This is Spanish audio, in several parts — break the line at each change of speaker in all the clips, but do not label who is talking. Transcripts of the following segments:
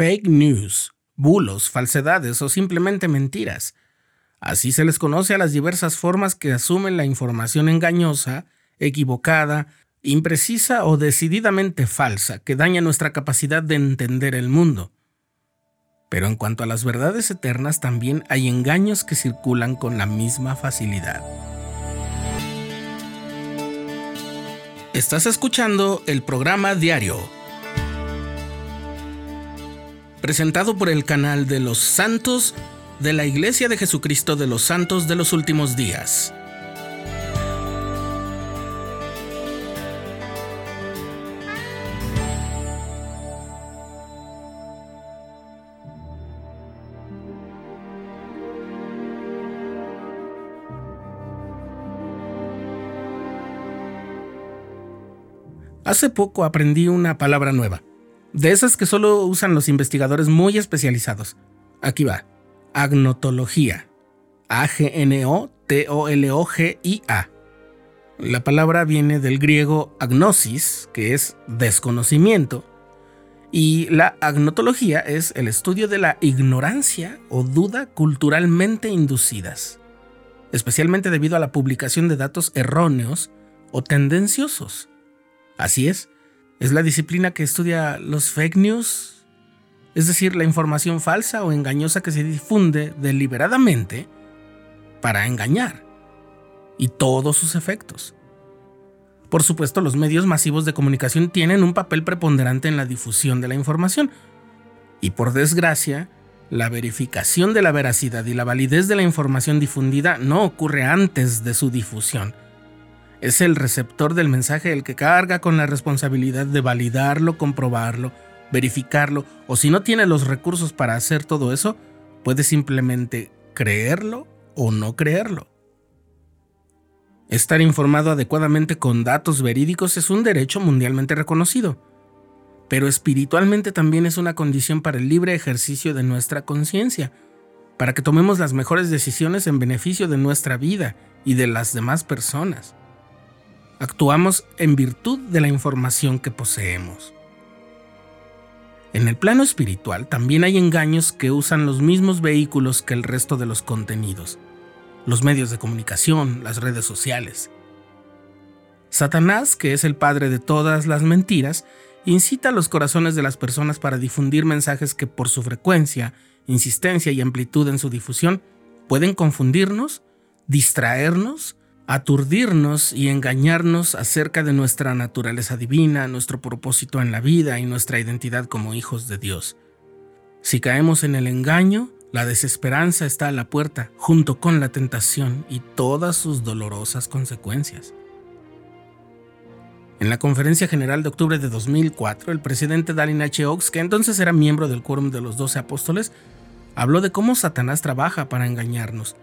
fake news, bulos, falsedades o simplemente mentiras. Así se les conoce a las diversas formas que asumen la información engañosa, equivocada, imprecisa o decididamente falsa que daña nuestra capacidad de entender el mundo. Pero en cuanto a las verdades eternas también hay engaños que circulan con la misma facilidad. Estás escuchando el programa diario, presentado por el canal de los santos de la Iglesia de Jesucristo de los Santos de los Últimos Días. Hace poco aprendí una palabra nueva, de esas que solo usan los investigadores muy especializados. Aquí va, agnotología. A-G-N-O-T-O-L-O-G-I-A. La palabra viene del griego agnosis, que es desconocimiento, y la agnotología es el estudio de la ignorancia o duda culturalmente inducidas, especialmente debido a la publicación de datos erróneos o tendenciosos. Así es, es la disciplina que estudia los fake news, es decir, la información falsa o engañosa que se difunde deliberadamente para engañar, y todos sus efectos. Por supuesto, los medios masivos de comunicación tienen un papel preponderante en la difusión de la información, y por desgracia, la verificación de la veracidad y la validez de la información difundida no ocurre antes de su difusión, es el receptor del mensaje el que carga con la responsabilidad de validarlo, comprobarlo, verificarlo, o si no tiene los recursos para hacer todo eso, puede simplemente creerlo o no creerlo. Estar informado adecuadamente con datos verídicos es un derecho mundialmente reconocido, pero espiritualmente también es una condición para el libre ejercicio de nuestra conciencia, para que tomemos las mejores decisiones en beneficio de nuestra vida y de las demás personas. Actuamos en virtud de la información que poseemos. En el plano espiritual también hay engaños que usan los mismos vehículos que el resto de los contenidos, los medios de comunicación, las redes sociales. Satanás, que es el padre de todas las mentiras, incita a los corazones de las personas para difundir mensajes que por su frecuencia, insistencia y amplitud en su difusión pueden confundirnos, distraernos aturdirnos y engañarnos acerca de nuestra naturaleza divina, nuestro propósito en la vida y nuestra identidad como hijos de Dios. Si caemos en el engaño, la desesperanza está a la puerta, junto con la tentación y todas sus dolorosas consecuencias. En la Conferencia General de octubre de 2004, el presidente Dalin H. Oaks, que entonces era miembro del Quórum de los Doce Apóstoles, habló de cómo Satanás trabaja para engañarnos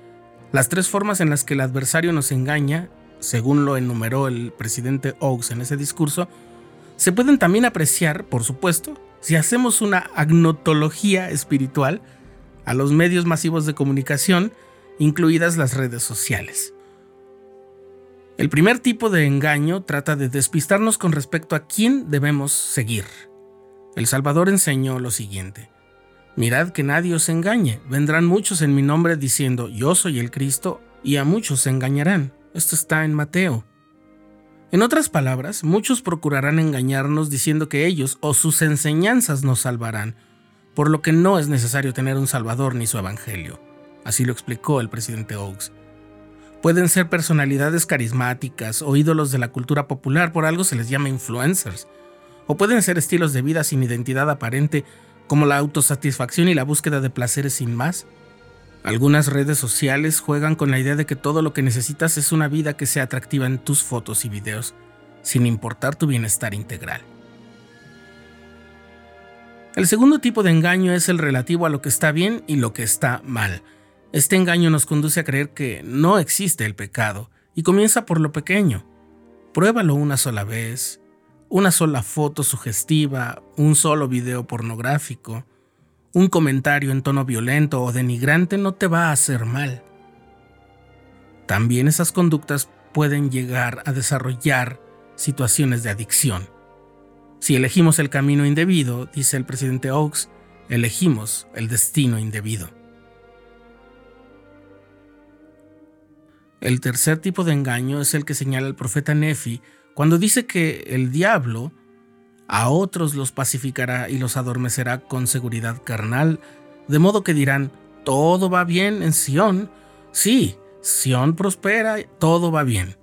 las tres formas en las que el adversario nos engaña, según lo enumeró el presidente Oaks en ese discurso, se pueden también apreciar, por supuesto, si hacemos una agnotología espiritual a los medios masivos de comunicación, incluidas las redes sociales. El primer tipo de engaño trata de despistarnos con respecto a quién debemos seguir. El Salvador enseñó lo siguiente. Mirad que nadie os engañe. Vendrán muchos en mi nombre diciendo, yo soy el Cristo, y a muchos se engañarán. Esto está en Mateo. En otras palabras, muchos procurarán engañarnos diciendo que ellos o sus enseñanzas nos salvarán, por lo que no es necesario tener un Salvador ni su Evangelio. Así lo explicó el presidente Oaks. Pueden ser personalidades carismáticas o ídolos de la cultura popular, por algo se les llama influencers. O pueden ser estilos de vida sin identidad aparente como la autosatisfacción y la búsqueda de placeres sin más. Algunas redes sociales juegan con la idea de que todo lo que necesitas es una vida que sea atractiva en tus fotos y videos, sin importar tu bienestar integral. El segundo tipo de engaño es el relativo a lo que está bien y lo que está mal. Este engaño nos conduce a creer que no existe el pecado y comienza por lo pequeño. Pruébalo una sola vez, una sola foto sugestiva, un solo video pornográfico, un comentario en tono violento o denigrante no te va a hacer mal. También esas conductas pueden llegar a desarrollar situaciones de adicción. Si elegimos el camino indebido, dice el presidente Oaks, elegimos el destino indebido. El tercer tipo de engaño es el que señala el profeta Nefi cuando dice que el diablo a otros los pacificará y los adormecerá con seguridad carnal, de modo que dirán, todo va bien en Sión. Sí, Sión prospera, todo va bien.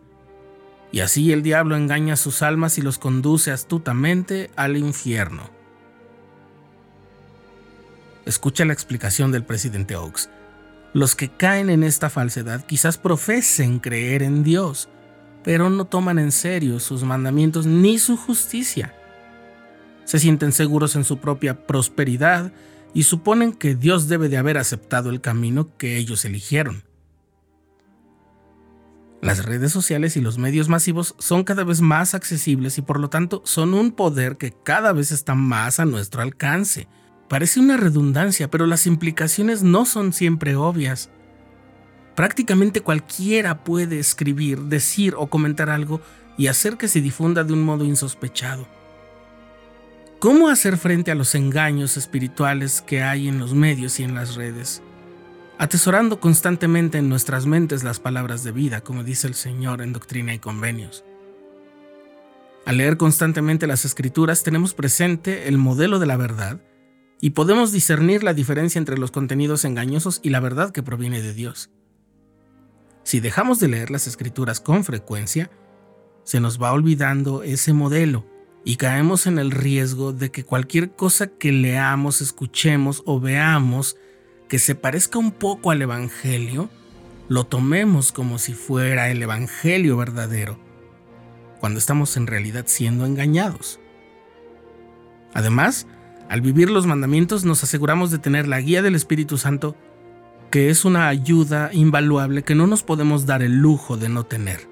Y así el diablo engaña sus almas y los conduce astutamente al infierno. Escucha la explicación del presidente Oaks. Los que caen en esta falsedad quizás profesen creer en Dios, pero no toman en serio sus mandamientos ni su justicia. Se sienten seguros en su propia prosperidad y suponen que Dios debe de haber aceptado el camino que ellos eligieron. Las redes sociales y los medios masivos son cada vez más accesibles y por lo tanto son un poder que cada vez está más a nuestro alcance. Parece una redundancia, pero las implicaciones no son siempre obvias. Prácticamente cualquiera puede escribir, decir o comentar algo y hacer que se difunda de un modo insospechado. ¿Cómo hacer frente a los engaños espirituales que hay en los medios y en las redes? Atesorando constantemente en nuestras mentes las palabras de vida, como dice el Señor en Doctrina y Convenios. Al leer constantemente las escrituras tenemos presente el modelo de la verdad y podemos discernir la diferencia entre los contenidos engañosos y la verdad que proviene de Dios. Si dejamos de leer las escrituras con frecuencia, se nos va olvidando ese modelo y caemos en el riesgo de que cualquier cosa que leamos, escuchemos o veamos que se parezca un poco al Evangelio, lo tomemos como si fuera el Evangelio verdadero, cuando estamos en realidad siendo engañados. Además, al vivir los mandamientos nos aseguramos de tener la guía del Espíritu Santo, que es una ayuda invaluable que no nos podemos dar el lujo de no tener.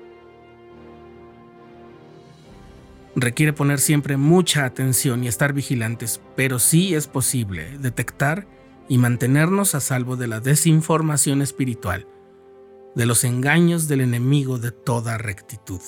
Requiere poner siempre mucha atención y estar vigilantes, pero sí es posible detectar y mantenernos a salvo de la desinformación espiritual, de los engaños del enemigo de toda rectitud.